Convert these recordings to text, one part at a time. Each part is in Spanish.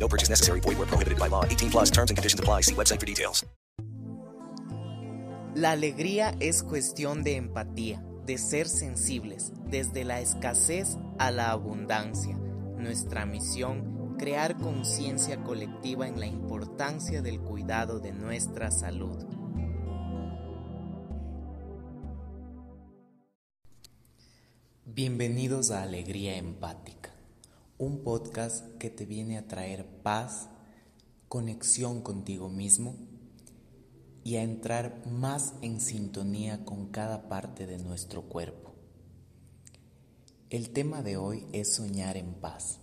No purchase necessary. Void where prohibited by law. 18 plus terms and conditions apply. See website for details. La alegría es cuestión de empatía, de ser sensibles, desde la escasez a la abundancia. Nuestra misión, crear conciencia colectiva en la importancia del cuidado de nuestra salud. Bienvenidos a Alegría Empática, un podcast que te viene a traer paz, conexión contigo mismo y a entrar más en sintonía con cada parte de nuestro cuerpo. El tema de hoy es soñar en paz.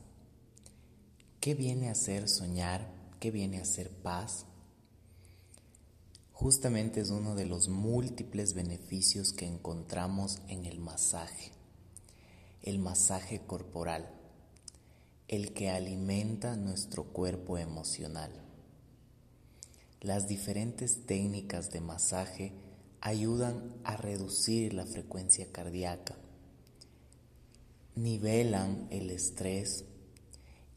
¿Qué viene a ser soñar? ¿Qué viene a ser paz? Justamente es uno de los múltiples beneficios que encontramos en el masaje, el masaje corporal, el que alimenta nuestro cuerpo emocional. Las diferentes técnicas de masaje ayudan a reducir la frecuencia cardíaca, nivelan el estrés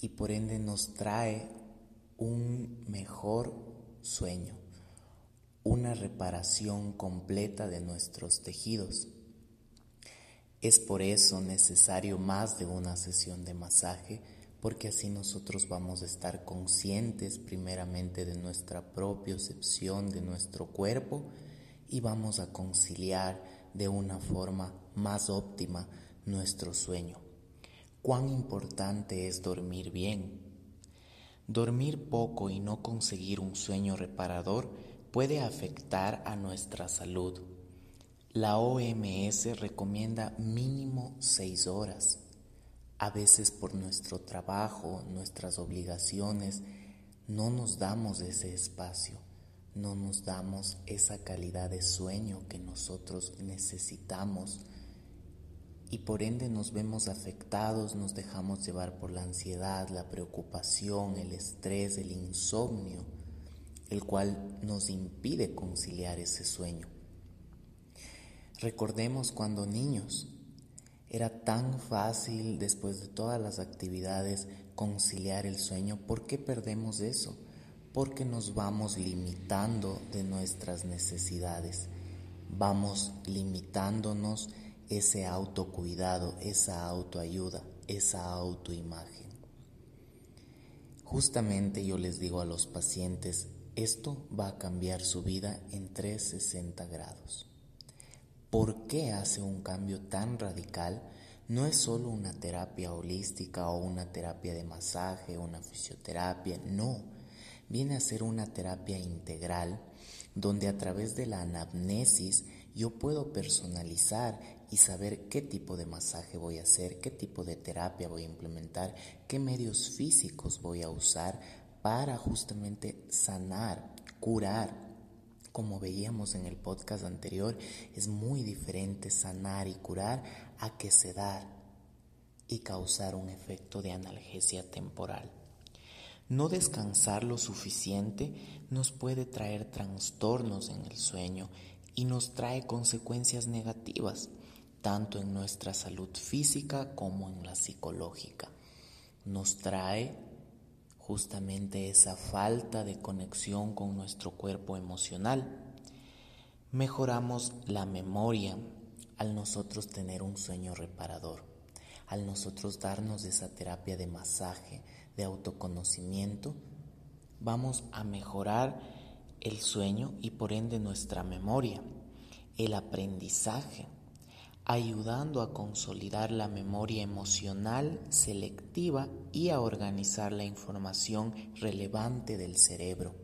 y por ende nos trae un mejor sueño, una reparación completa de nuestros tejidos. Es por eso necesario más de una sesión de masaje porque así nosotros vamos a estar conscientes primeramente de nuestra propia percepción de nuestro cuerpo y vamos a conciliar de una forma más óptima nuestro sueño. Cuán importante es dormir bien. Dormir poco y no conseguir un sueño reparador puede afectar a nuestra salud. La OMS recomienda mínimo 6 horas. A veces por nuestro trabajo, nuestras obligaciones, no nos damos ese espacio, no nos damos esa calidad de sueño que nosotros necesitamos y por ende nos vemos afectados, nos dejamos llevar por la ansiedad, la preocupación, el estrés, el insomnio, el cual nos impide conciliar ese sueño. Recordemos cuando niños era tan fácil después de todas las actividades conciliar el sueño. ¿Por qué perdemos eso? Porque nos vamos limitando de nuestras necesidades. Vamos limitándonos ese autocuidado, esa autoayuda, esa autoimagen. Justamente yo les digo a los pacientes, esto va a cambiar su vida en 360 grados. ¿Por qué hace un cambio tan radical? No es solo una terapia holística o una terapia de masaje, una fisioterapia, no. Viene a ser una terapia integral donde a través de la anamnesis yo puedo personalizar y saber qué tipo de masaje voy a hacer, qué tipo de terapia voy a implementar, qué medios físicos voy a usar para justamente sanar, curar como veíamos en el podcast anterior, es muy diferente sanar y curar a que sedar y causar un efecto de analgesia temporal. No descansar lo suficiente nos puede traer trastornos en el sueño y nos trae consecuencias negativas, tanto en nuestra salud física como en la psicológica. Nos trae justamente esa falta de conexión con nuestro cuerpo emocional. Mejoramos la memoria al nosotros tener un sueño reparador, al nosotros darnos esa terapia de masaje, de autoconocimiento, vamos a mejorar el sueño y por ende nuestra memoria, el aprendizaje ayudando a consolidar la memoria emocional selectiva y a organizar la información relevante del cerebro.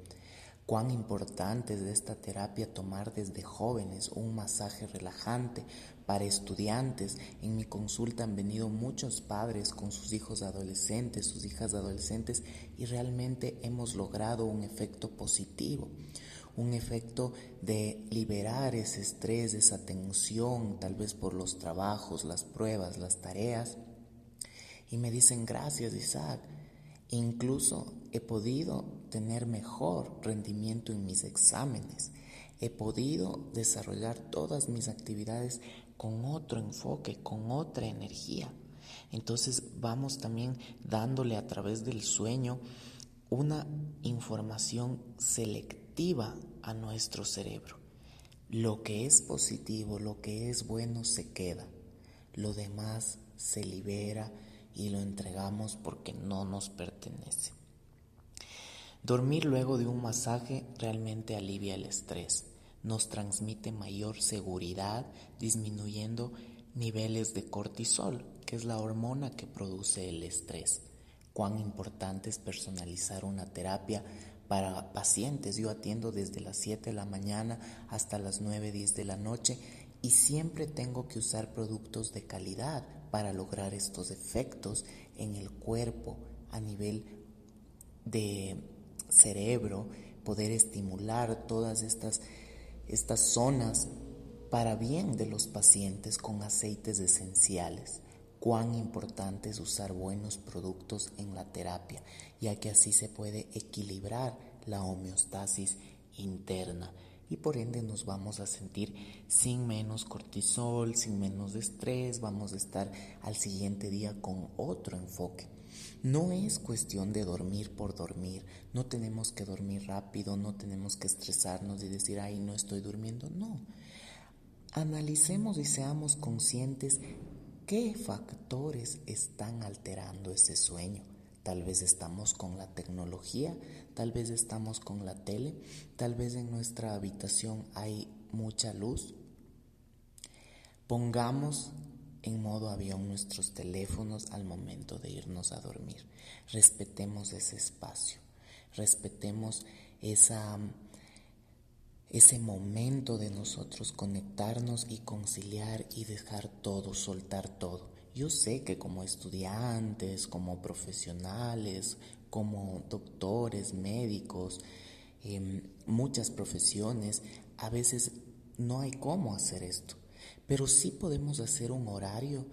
Cuán importante es de esta terapia tomar desde jóvenes un masaje relajante para estudiantes. En mi consulta han venido muchos padres con sus hijos adolescentes, sus hijas adolescentes y realmente hemos logrado un efecto positivo. Un efecto de liberar ese estrés, esa tensión, tal vez por los trabajos, las pruebas, las tareas. Y me dicen, gracias Isaac, incluso he podido tener mejor rendimiento en mis exámenes, he podido desarrollar todas mis actividades con otro enfoque, con otra energía. Entonces vamos también dándole a través del sueño una información selectiva a nuestro cerebro. Lo que es positivo, lo que es bueno se queda. Lo demás se libera y lo entregamos porque no nos pertenece. Dormir luego de un masaje realmente alivia el estrés, nos transmite mayor seguridad disminuyendo niveles de cortisol, que es la hormona que produce el estrés. Cuán importante es personalizar una terapia para pacientes. Yo atiendo desde las 7 de la mañana hasta las 9, 10 de la noche y siempre tengo que usar productos de calidad para lograr estos efectos en el cuerpo a nivel de cerebro, poder estimular todas estas, estas zonas para bien de los pacientes con aceites esenciales. Cuán importante es usar buenos productos en la terapia, ya que así se puede equilibrar la homeostasis interna y por ende nos vamos a sentir sin menos cortisol, sin menos estrés, vamos a estar al siguiente día con otro enfoque. No es cuestión de dormir por dormir, no tenemos que dormir rápido, no tenemos que estresarnos y decir, ay, no estoy durmiendo, no. Analicemos y seamos conscientes qué factores están alterando ese sueño. Tal vez estamos con la tecnología, tal vez estamos con la tele, tal vez en nuestra habitación hay mucha luz. Pongamos en modo avión nuestros teléfonos al momento de irnos a dormir. Respetemos ese espacio, respetemos esa ese momento de nosotros conectarnos y conciliar y dejar todo, soltar todo. Yo sé que como estudiantes, como profesionales, como doctores, médicos, em, muchas profesiones, a veces no hay cómo hacer esto, pero sí podemos hacer un horario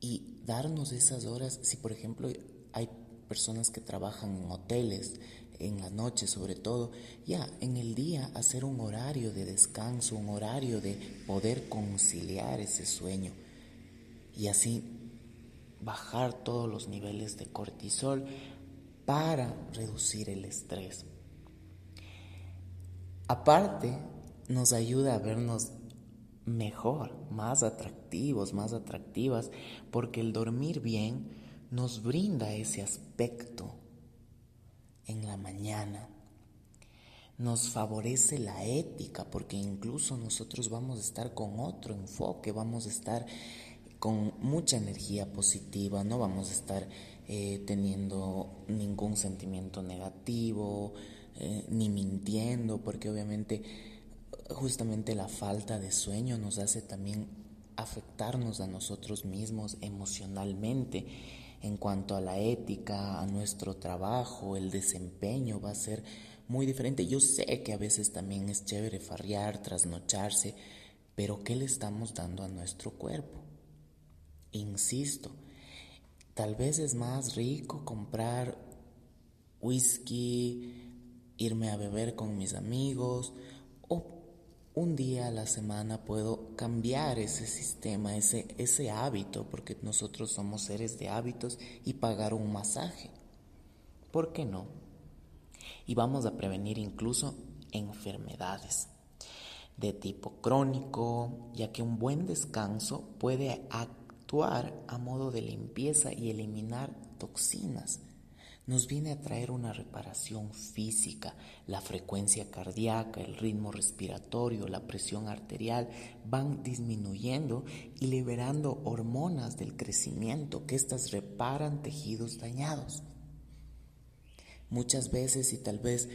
y darnos esas horas, si por ejemplo hay personas que trabajan en hoteles, en la noche sobre todo, ya en el día hacer un horario de descanso, un horario de poder conciliar ese sueño y así bajar todos los niveles de cortisol para reducir el estrés. Aparte, nos ayuda a vernos mejor, más atractivos, más atractivas, porque el dormir bien nos brinda ese aspecto en la mañana. Nos favorece la ética porque incluso nosotros vamos a estar con otro enfoque, vamos a estar con mucha energía positiva, no vamos a estar eh, teniendo ningún sentimiento negativo, eh, ni mintiendo, porque obviamente justamente la falta de sueño nos hace también afectarnos a nosotros mismos emocionalmente en cuanto a la ética, a nuestro trabajo, el desempeño va a ser muy diferente. Yo sé que a veces también es chévere farrear, trasnocharse, pero ¿qué le estamos dando a nuestro cuerpo? Insisto, tal vez es más rico comprar whisky, irme a beber con mis amigos o un día a la semana puedo cambiar ese sistema, ese, ese hábito, porque nosotros somos seres de hábitos y pagar un masaje. ¿Por qué no? Y vamos a prevenir incluso enfermedades de tipo crónico, ya que un buen descanso puede actuar a modo de limpieza y eliminar toxinas nos viene a traer una reparación física. La frecuencia cardíaca, el ritmo respiratorio, la presión arterial van disminuyendo y liberando hormonas del crecimiento que éstas reparan tejidos dañados. Muchas veces y tal vez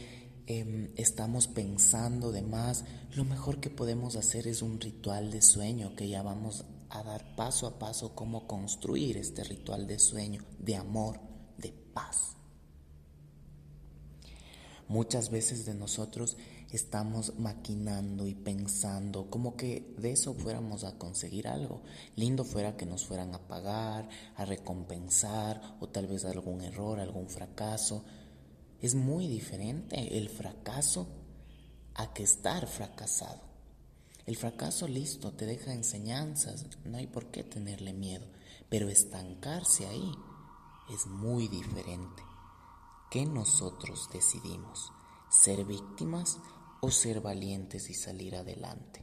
em, estamos pensando de más, lo mejor que podemos hacer es un ritual de sueño que ya vamos a dar paso a paso cómo construir este ritual de sueño, de amor, de paz. Muchas veces de nosotros estamos maquinando y pensando como que de eso fuéramos a conseguir algo. Lindo fuera que nos fueran a pagar, a recompensar o tal vez algún error, algún fracaso. Es muy diferente el fracaso a que estar fracasado. El fracaso listo te deja enseñanzas, no hay por qué tenerle miedo, pero estancarse ahí es muy diferente. ¿Qué nosotros decidimos? ¿Ser víctimas o ser valientes y salir adelante,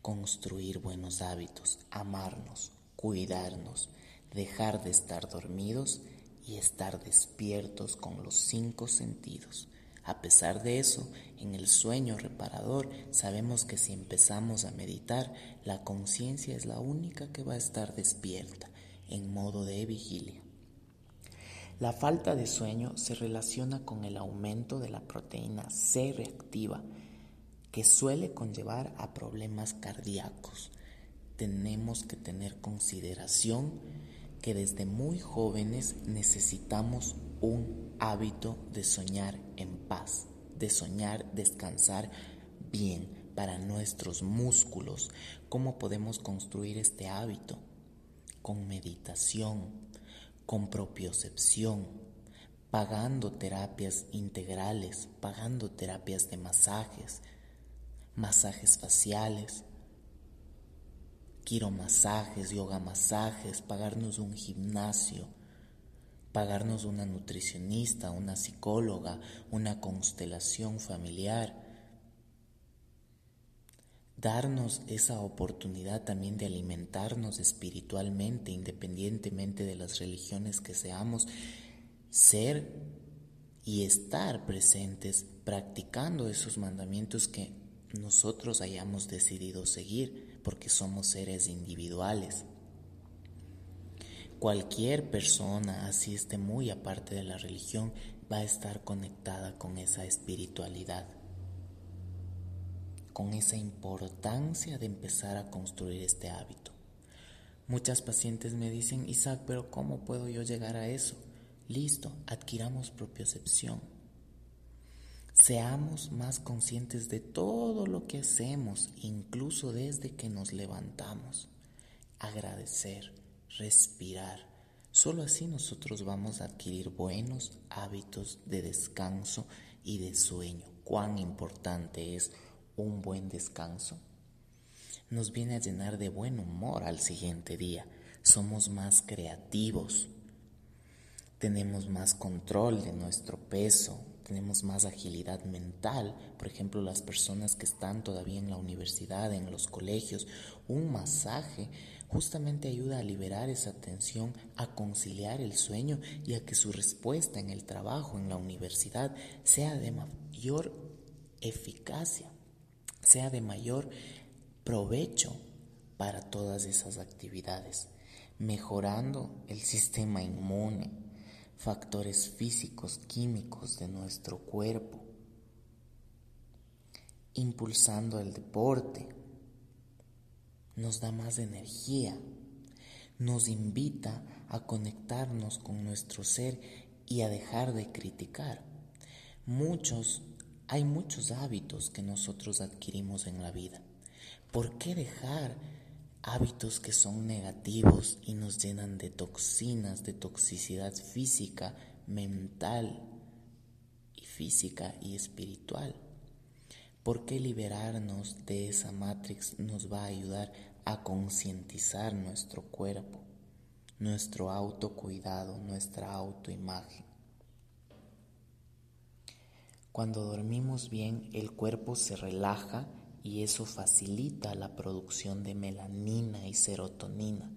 construir buenos hábitos, amarnos, cuidarnos, dejar de estar dormidos y estar despiertos con los cinco sentidos. A pesar de eso, en el sueño reparador sabemos que si empezamos a meditar, la conciencia es la única que va a estar despierta, en modo de vigilia. La falta de sueño se relaciona con el aumento de la proteína C reactiva, que suele conllevar a problemas cardíacos. Tenemos que tener consideración que desde muy jóvenes necesitamos un hábito de soñar en paz, de soñar, descansar bien para nuestros músculos. ¿Cómo podemos construir este hábito? Con meditación, con propiocepción, pagando terapias integrales, pagando terapias de masajes, masajes faciales, quiromasajes, yoga masajes, pagarnos un gimnasio, pagarnos una nutricionista, una psicóloga, una constelación familiar, darnos esa oportunidad también de alimentarnos espiritualmente, independientemente de las religiones que seamos, ser y estar presentes practicando esos mandamientos que nosotros hayamos decidido seguir, porque somos seres individuales. Cualquier persona, así esté muy aparte de la religión, va a estar conectada con esa espiritualidad, con esa importancia de empezar a construir este hábito. Muchas pacientes me dicen, Isaac, pero ¿cómo puedo yo llegar a eso? Listo, adquiramos propiocepción. Seamos más conscientes de todo lo que hacemos, incluso desde que nos levantamos. Agradecer respirar. Solo así nosotros vamos a adquirir buenos hábitos de descanso y de sueño. Cuán importante es un buen descanso. Nos viene a llenar de buen humor al siguiente día. Somos más creativos. Tenemos más control de nuestro peso, tenemos más agilidad mental. Por ejemplo, las personas que están todavía en la universidad, en los colegios, un masaje justamente ayuda a liberar esa tensión, a conciliar el sueño y a que su respuesta en el trabajo, en la universidad, sea de mayor eficacia, sea de mayor provecho para todas esas actividades, mejorando el sistema inmune, factores físicos, químicos de nuestro cuerpo, impulsando el deporte, nos da más energía, nos invita a conectarnos con nuestro ser y a dejar de criticar. Muchos, hay muchos hábitos que nosotros adquirimos en la vida. ¿Por qué dejar hábitos que son negativos y nos llenan de toxinas, de toxicidad física, mental y física y espiritual? ¿Por qué liberarnos de esa matrix nos va a ayudar a concientizar nuestro cuerpo, nuestro autocuidado, nuestra autoimagen? Cuando dormimos bien, el cuerpo se relaja y eso facilita la producción de melanina y serotonina.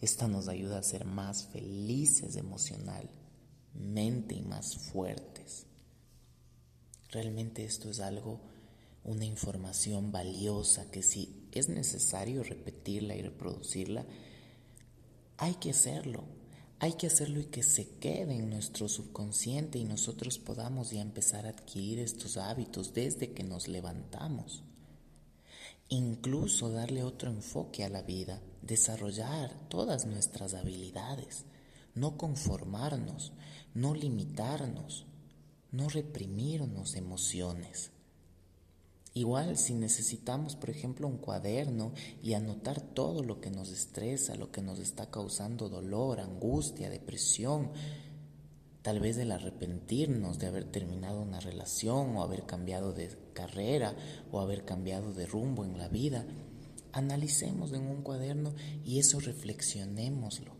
Esta nos ayuda a ser más felices emocionalmente y más fuertes. Realmente esto es algo una información valiosa que si es necesario repetirla y reproducirla, hay que hacerlo. Hay que hacerlo y que se quede en nuestro subconsciente y nosotros podamos ya empezar a adquirir estos hábitos desde que nos levantamos. Incluso darle otro enfoque a la vida, desarrollar todas nuestras habilidades, no conformarnos, no limitarnos, no reprimirnos emociones Igual si necesitamos, por ejemplo, un cuaderno y anotar todo lo que nos estresa, lo que nos está causando dolor, angustia, depresión, tal vez el arrepentirnos de haber terminado una relación o haber cambiado de carrera o haber cambiado de rumbo en la vida, analicemos en un cuaderno y eso reflexionémoslo.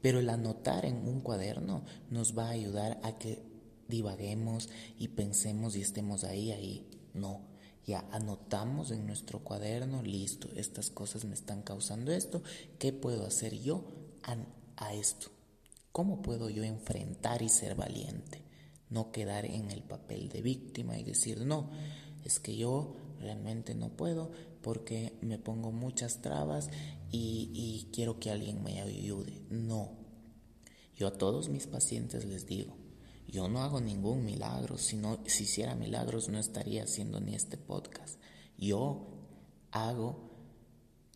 Pero el anotar en un cuaderno nos va a ayudar a que divaguemos y pensemos y estemos ahí, ahí. No, anotamos en nuestro cuaderno, listo, estas cosas me están causando esto, ¿qué puedo hacer yo a esto? ¿Cómo puedo yo enfrentar y ser valiente? No quedar en el papel de víctima y decir, no, es que yo realmente no puedo porque me pongo muchas trabas y, quiero que alguien me ayude. No. Yo a todos mis pacientes les digo, yo no hago ningún milagro, si, si hiciera milagros no estaría haciendo ni este podcast. Yo hago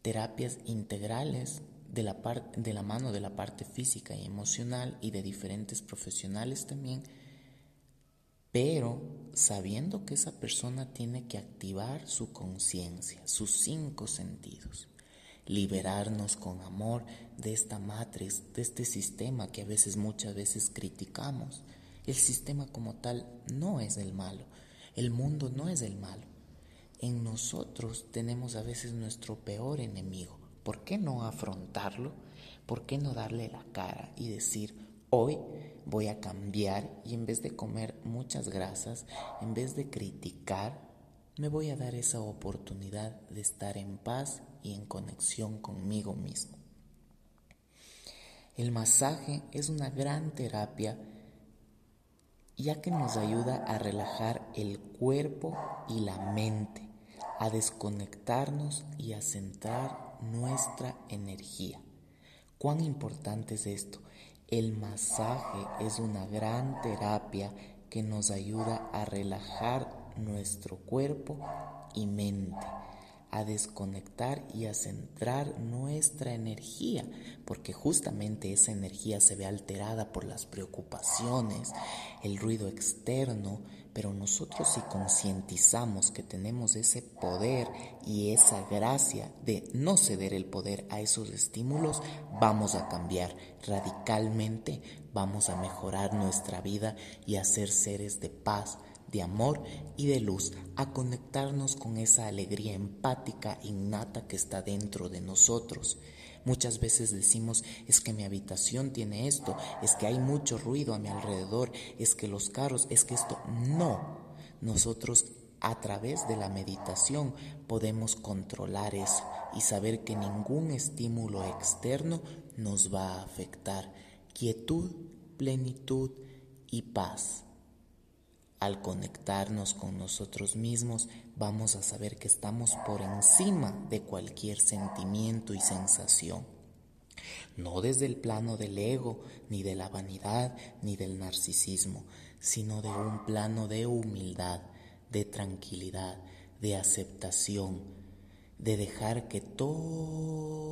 terapias integrales de la, de la mano de la parte física y emocional y de diferentes profesionales también pero sabiendo que esa persona tiene que activar su conciencia, sus cinco sentidos, liberarnos con amor de esta matriz, de este sistema que a veces muchas veces criticamos. El sistema como tal no es el malo, el mundo no es el malo. En nosotros tenemos a veces nuestro peor enemigo. ¿Por qué no afrontarlo? ¿Por qué no darle la cara y decir, Hoy voy a cambiar y en vez de comer muchas grasas, en vez de criticar, me voy a dar esa oportunidad de estar en paz y en conexión conmigo mismo. El masaje es una gran terapia ya que nos ayuda a relajar el cuerpo y la mente, a desconectarnos y a centrar nuestra energía. ¿Cuán importante es esto? El masaje es una gran terapia que nos ayuda a relajar nuestro cuerpo y mente a desconectar y a centrar nuestra energía, porque justamente esa energía se ve alterada por las preocupaciones, el ruido externo, pero nosotros si concientizamos que tenemos ese poder y esa gracia de no ceder el poder a esos estímulos, vamos a cambiar radicalmente, vamos a mejorar nuestra vida y a ser seres de paz, de amor y de luz, a conectarnos con esa alegría empática innata que está dentro de nosotros. Muchas veces decimos, es que mi habitación tiene esto, es que hay mucho ruido a mi alrededor, es que los carros, es que esto... No, nosotros a través de la meditación podemos controlar eso y saber que ningún estímulo externo nos va a afectar. Quietud, plenitud y paz. Al conectarnos con nosotros mismos, vamos a saber que estamos por encima de cualquier sentimiento y sensación. No desde el plano del ego, ni de la vanidad, ni del narcisismo, sino de un plano de humildad, de tranquilidad, de aceptación, de dejar que todo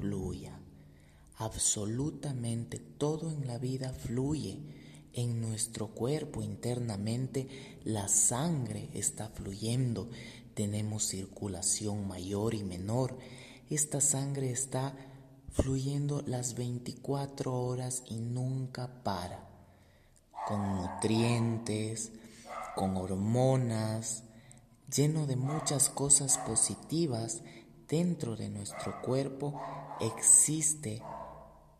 fluya. Absolutamente todo en la vida fluye en nuestro cuerpo internamente la sangre está fluyendo, tenemos circulación mayor y menor. Esta sangre está fluyendo las 24 horas y nunca para, con nutrientes, con hormonas, lleno de muchas cosas positivas dentro de nuestro cuerpo existe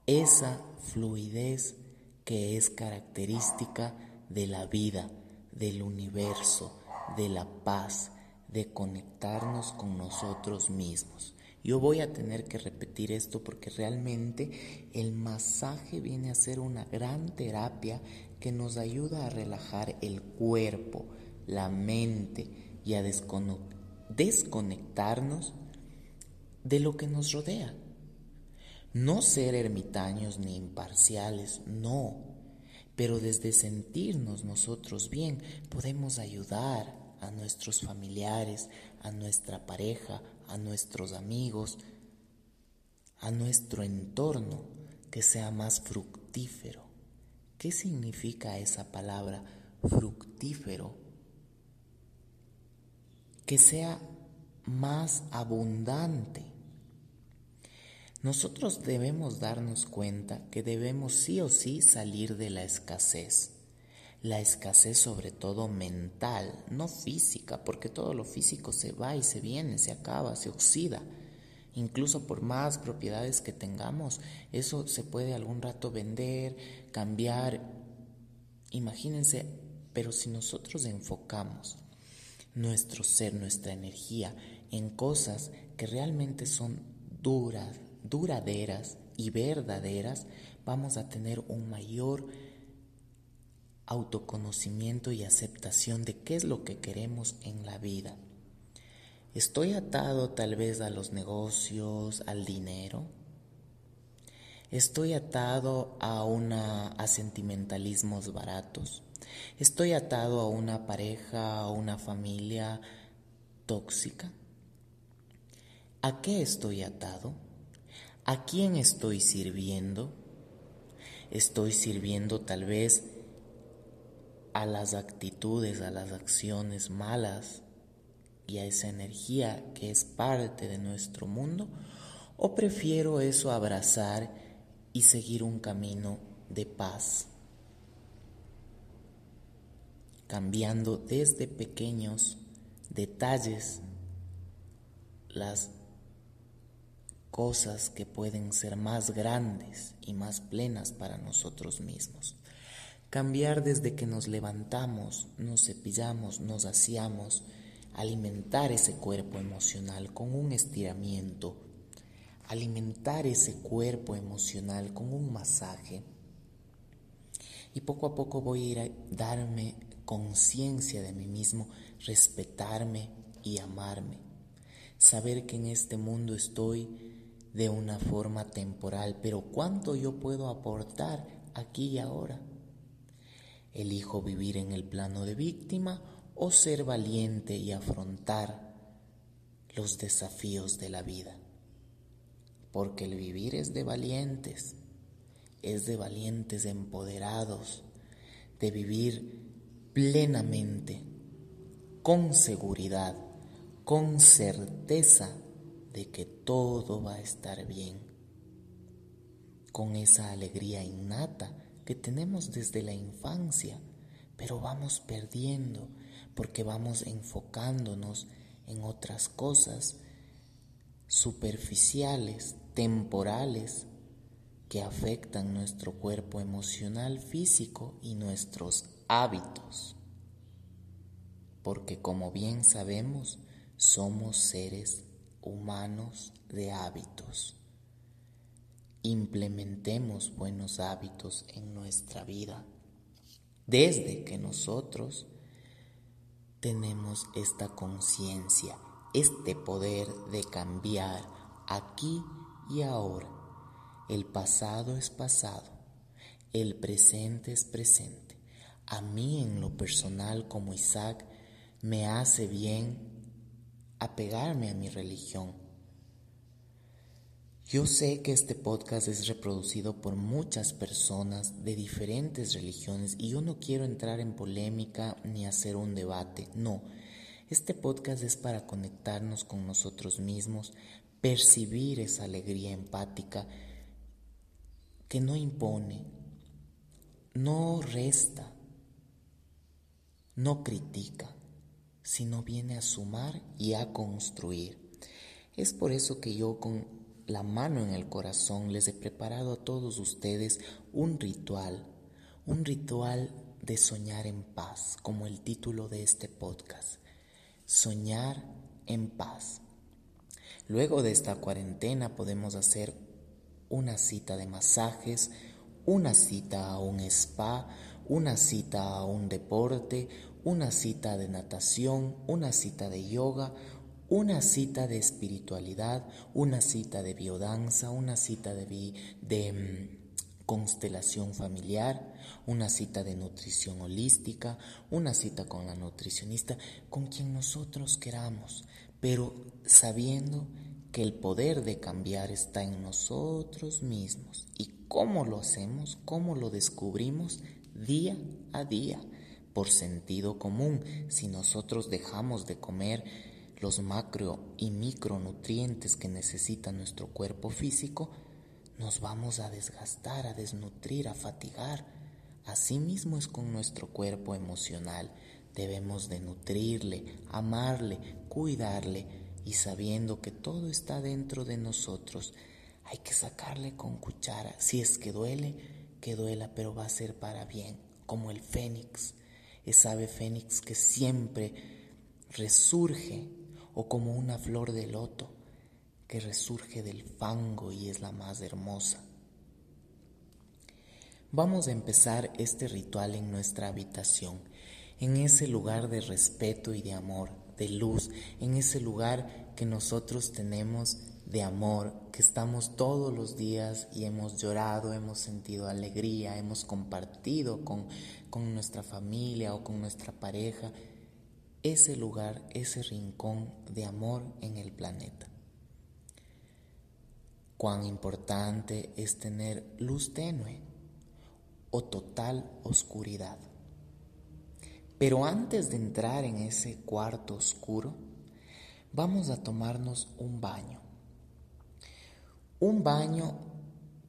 esa fluidez que es característica de la vida, del universo, de la paz, de conectarnos con nosotros mismos. Yo voy a tener que repetir esto porque realmente el masaje viene a ser una gran terapia que nos ayuda a relajar el cuerpo, la mente y a desconectarnos de lo que nos rodea. No ser ermitaños ni imparciales, no. Pero desde sentirnos nosotros bien podemos ayudar a nuestros familiares, a nuestra pareja, a nuestros amigos, a nuestro entorno que sea más fructífero. ¿Qué significa esa palabra fructífero? que sea más abundante. Nosotros debemos darnos cuenta que debemos sí o sí salir de la escasez. La escasez sobre todo mental, no física, porque todo lo físico se va y se viene, se acaba, se oxida. Incluso por más propiedades que tengamos, eso se puede algún rato vender, cambiar. Imagínense, pero si nosotros enfocamos nuestro ser, nuestra energía en cosas que realmente son duras, duraderas y verdaderas, vamos a tener un mayor autoconocimiento y aceptación de qué es lo que queremos en la vida. ¿Estoy atado tal vez a los negocios, al dinero? ¿Estoy atado a, una, a sentimentalismos baratos? ¿Estoy atado a una pareja, a una familia tóxica? ¿A qué estoy atado? ¿A quién estoy sirviendo? Estoy sirviendo tal vez a las actitudes, a las acciones malas y a esa energía que es parte de nuestro mundo? ¿O prefiero eso abrazar y seguir un camino de paz? Cambiando desde pequeños detalles las cosas que pueden ser más grandes y más plenas para nosotros mismos. Cambiar desde que nos levantamos, nos cepillamos, nos aseamos, alimentar ese cuerpo emocional con un estiramiento, alimentar ese cuerpo emocional con un masaje. Y poco a poco voy a ir a darme conciencia de mí mismo, respetarme y amarme. Saber que en este mundo estoy de una forma temporal, pero ¿cuánto yo puedo aportar aquí y ahora? ¿Elijo vivir en el plano de víctima o ser valiente y afrontar los desafíos de la vida? Porque el vivir es de valientes, es de valientes empoderados, de vivir plenamente, con seguridad, con certeza de que todo va a estar bien, con esa alegría innata que tenemos desde la infancia, pero vamos perdiendo porque vamos enfocándonos en otras cosas superficiales, temporales, que afectan nuestro cuerpo emocional, físico y nuestros hábitos. Porque como bien sabemos, somos seres humanos de hábitos. Implementemos buenos hábitos en nuestra vida desde que nosotros tenemos esta conciencia, este poder de cambiar aquí y ahora. El pasado es pasado, el presente es presente. A mí en lo personal como Isaac me hace bien apegarme a mi religión. Yo sé que este podcast es reproducido por muchas personas de diferentes religiones y yo no quiero entrar en polémica ni hacer un debate, no. Este podcast es para conectarnos con nosotros mismos, percibir esa alegría empática que no impone, no resta, no critica, sino viene a sumar y a construir. Es por eso que yo con la mano en el corazón les he preparado a todos ustedes un ritual, un ritual de soñar en paz, como el título de este podcast, soñar en paz. Luego de esta cuarentena podemos hacer una cita de masajes, una cita a un spa, una cita a un deporte, una cita de natación, una cita de yoga, una cita de espiritualidad, una cita de biodanza, una cita de, mm, constelación familiar, una cita de nutrición holística, una cita con la nutricionista, con quien nosotros queramos, pero sabiendo que el poder de cambiar está en nosotros mismos. ¿Y cómo lo hacemos? ¿Cómo lo descubrimos? Día a día por sentido común. Si nosotros dejamos de comer los macro y micronutrientes que necesita nuestro cuerpo físico, nos vamos a desgastar, a desnutrir, a fatigar. Asimismo es con nuestro cuerpo emocional. Debemos de nutrirle, amarle, cuidarle y sabiendo que todo está dentro de nosotros, hay que sacarle con cuchara. Si es que duele, que duela, pero va a ser para bien, como el fénix, esa ave fénix que siempre resurge, o como una flor de loto que resurge del fango y es la más hermosa. Vamos a empezar este ritual en nuestra habitación, en ese lugar de respeto y de amor, de luz, en ese lugar que nosotros tenemos de amor, que estamos todos los días y hemos llorado, hemos sentido alegría, hemos compartido con, con nuestra familia o con nuestra pareja, ese lugar, ese rincón de amor en el planeta cuán importante es tener luz tenue o total oscuridad. Pero antes de entrar en ese cuarto oscuro, vamos a tomarnos un baño. Un baño,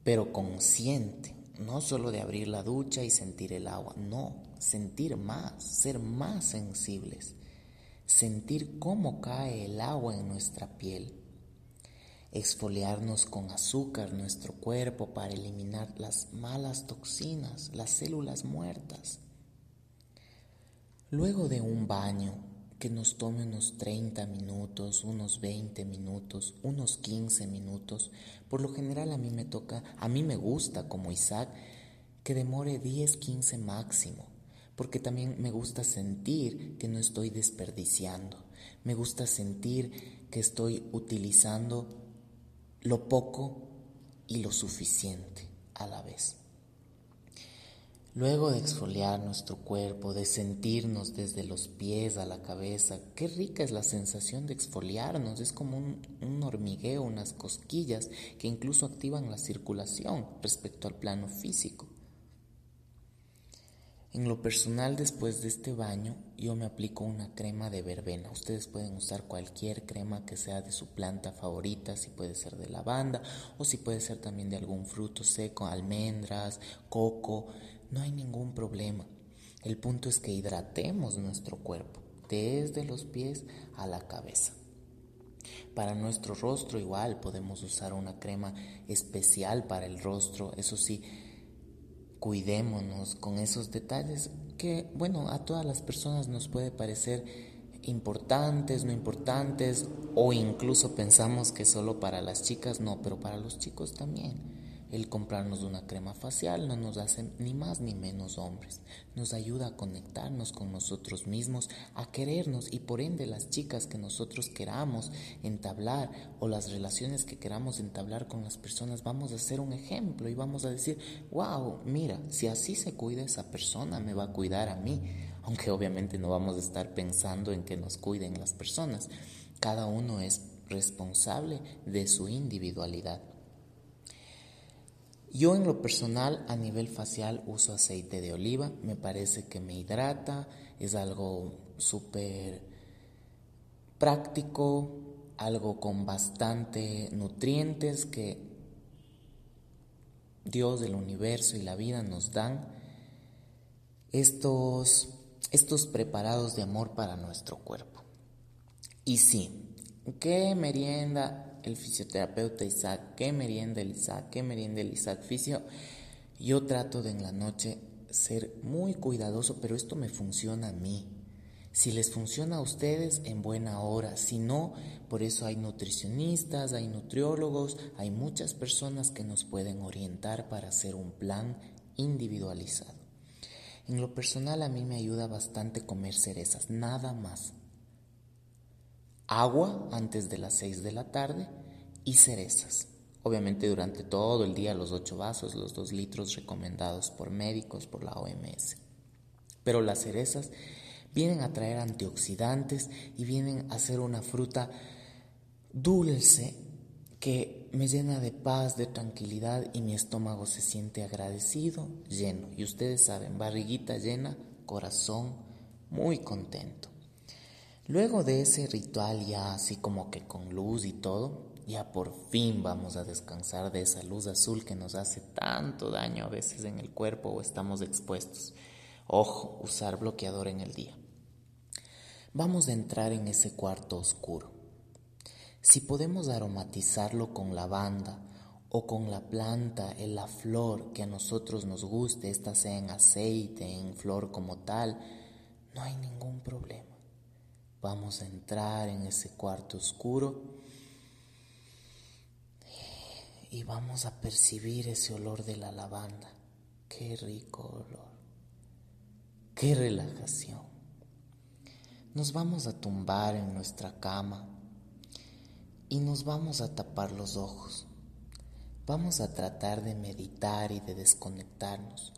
pero consciente, no solo de abrir la ducha y sentir el agua, no, sentir más, ser más sensibles, sentir cómo cae el agua en nuestra piel exfoliarnos con azúcar nuestro cuerpo para eliminar las malas toxinas, las células muertas. Luego de un baño que nos tome unos 30 minutos, unos 20 minutos, unos 15 minutos, por lo general a mí me toca, a mí me gusta como Isaac que demore 10, 15 máximo, porque también me gusta sentir que no estoy desperdiciando, me gusta sentir que estoy utilizando lo poco y lo suficiente a la vez. Luego de exfoliar nuestro cuerpo, de sentirnos desde los pies a la cabeza, qué rica es la sensación de exfoliarnos, es como un, hormigueo, unas cosquillas que incluso activan la circulación respecto al plano físico. En lo personal, después de este baño, yo me aplico una crema de verbena. Ustedes pueden usar cualquier crema que sea de su planta favorita, si puede ser de lavanda o si puede ser también de algún fruto seco, almendras, coco. No hay ningún problema. El punto es que hidratemos nuestro cuerpo, desde los pies a la cabeza. Para nuestro rostro igual podemos usar una crema especial para el rostro, eso sí, cuidémonos con esos detalles que, bueno, a todas las personas nos puede parecer importantes, no importantes, o incluso pensamos que solo para las chicas no, pero para los chicos también. El comprarnos una crema facial no nos hace ni más ni menos hombres. Nos ayuda a conectarnos con nosotros mismos, a querernos y por ende las chicas que nosotros queramos entablar o las relaciones que queramos entablar con las personas, vamos a ser un ejemplo y vamos a decir, wow, mira, si así se cuida esa persona, me va a cuidar a mí. Aunque obviamente no vamos a estar pensando en que nos cuiden las personas. Cada uno es responsable de su individualidad. Yo en lo personal a nivel facial uso aceite de oliva, me parece que me hidrata, es algo súper práctico, algo con bastante nutrientes que Dios, el universo y la vida nos dan. Estos, estos preparados de amor para nuestro cuerpo. Y sí, ¿qué merienda el fisioterapeuta Isaac, qué merienda el Isaac, qué merienda el Isaac Fisio. Yo trato de en la noche ser muy cuidadoso, pero esto me funciona a mí. Si les funciona a ustedes, en buena hora. Si no, por eso hay nutricionistas, hay nutriólogos, hay muchas personas que nos pueden orientar para hacer un plan individualizado. En lo personal a mí me ayuda bastante comer cerezas, nada más agua antes de las 6 de la tarde y cerezas. Obviamente durante todo el día los 8 vasos, los 2 litros recomendados por médicos, por la OMS. Pero las cerezas vienen a traer antioxidantes y vienen a ser una fruta dulce que me llena de paz, de tranquilidad y mi estómago se siente agradecido, lleno. Y ustedes saben, barriguita llena, corazón muy contento. Luego de ese ritual ya así como que con luz y todo, ya por fin vamos a descansar de esa luz azul que nos hace tanto daño a veces en el cuerpo o estamos expuestos. Ojo, usar bloqueador en el día. Vamos a entrar en ese cuarto oscuro. Si podemos aromatizarlo con lavanda o con la planta, en la flor que a nosotros nos guste, esta sea en aceite, en flor como tal, no hay ningún problema. Vamos a entrar en ese cuarto oscuro y vamos a percibir ese olor de la lavanda. Qué rico olor. Qué relajación. Nos vamos a tumbar en nuestra cama y nos vamos a tapar los ojos. Vamos a tratar de meditar y de desconectarnos.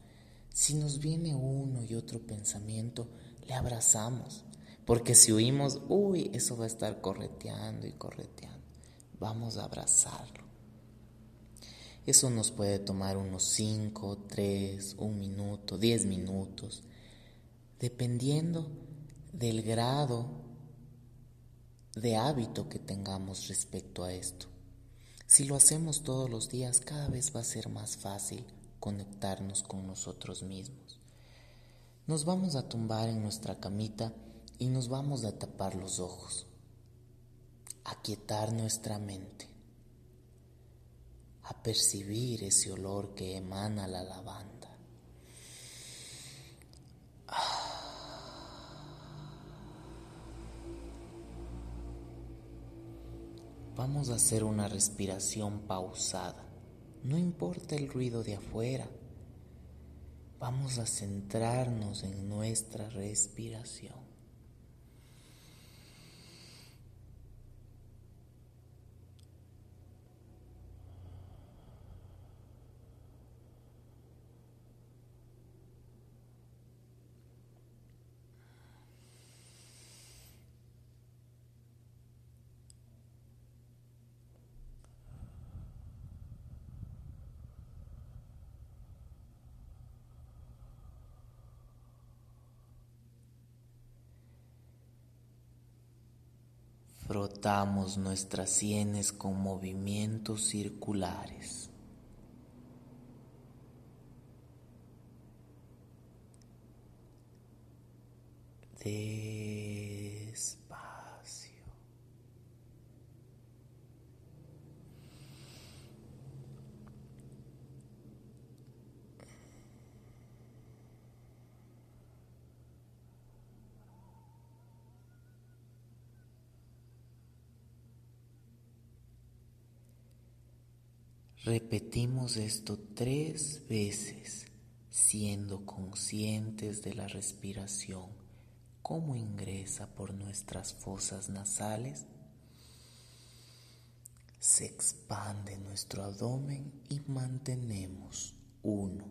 Si nos viene uno y otro pensamiento, le abrazamos porque si huimos, uy, eso va a estar correteando y correteando. Vamos a abrazarlo. Eso nos puede tomar unos 5, 3, un minuto, 10 minutos, dependiendo del grado de hábito que tengamos respecto a esto. Si lo hacemos todos los días, cada vez va a ser más fácil conectarnos con nosotros mismos. Nos vamos a tumbar en nuestra camita y nos vamos a tapar los ojos, a quietar nuestra mente, a percibir ese olor que emana la lavanda. Vamos a hacer una respiración pausada. No importa el ruido de afuera. Vamos a centrarnos en nuestra respiración. Frotamos nuestras sienes con movimientos circulares. Repetimos esto tres veces, siendo conscientes de la respiración, cómo ingresa por nuestras fosas nasales, se expande nuestro abdomen y mantenemos uno,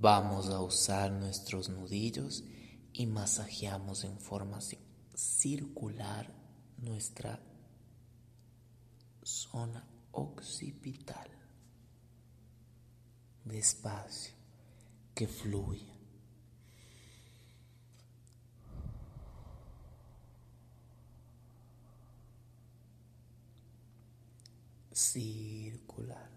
Vamos a usar nuestros nudillos y masajeamos en forma ci- circular nuestra zona occipital. Despacio, que fluya. Circular.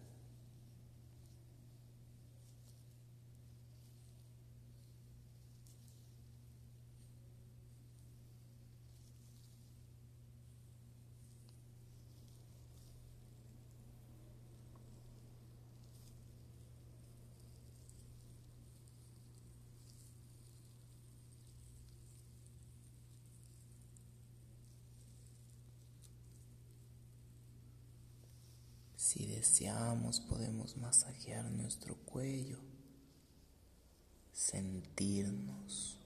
Si deseamos podemos masajear nuestro cuello, sentirnos.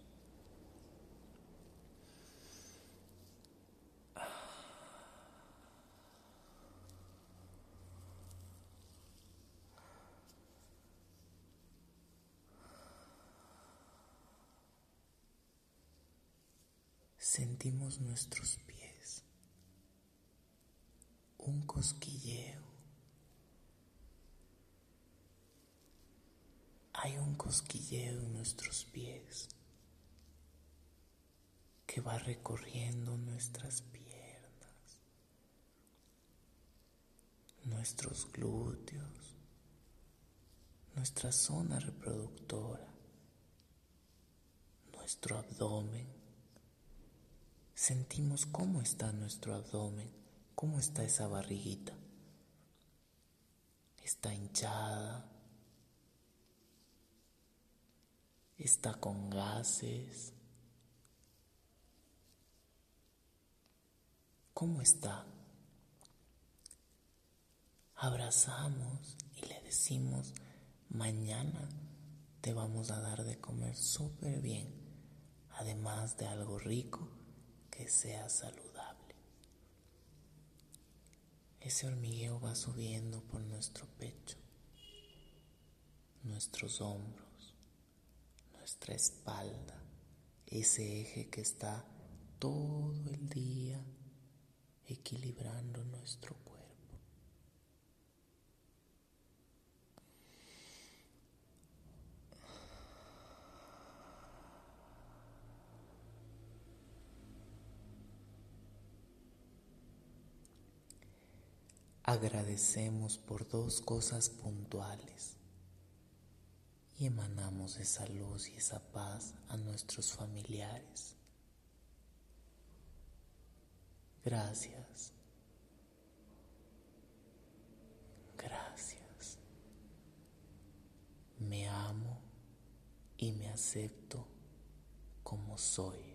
Sentimos nuestros pies, un cosquilleo. Hay un cosquilleo en nuestros pies que va recorriendo nuestras piernas, nuestros glúteos, nuestra zona reproductora, nuestro abdomen. Sentimos cómo está nuestro abdomen, cómo está esa barriguita. Está hinchada está con gases. ¿Cómo está? Abrazamos y le decimos, mañana te vamos a dar de comer súper bien, además de algo rico que sea saludable. Ese hormigueo va subiendo por nuestro pecho, nuestros hombros nuestra espalda, ese eje que está todo el día equilibrando nuestro cuerpo. Agradecemos por dos cosas puntuales y emanamos esa luz y esa paz a nuestros familiares. Gracias. Gracias. Me amo y me acepto como soy,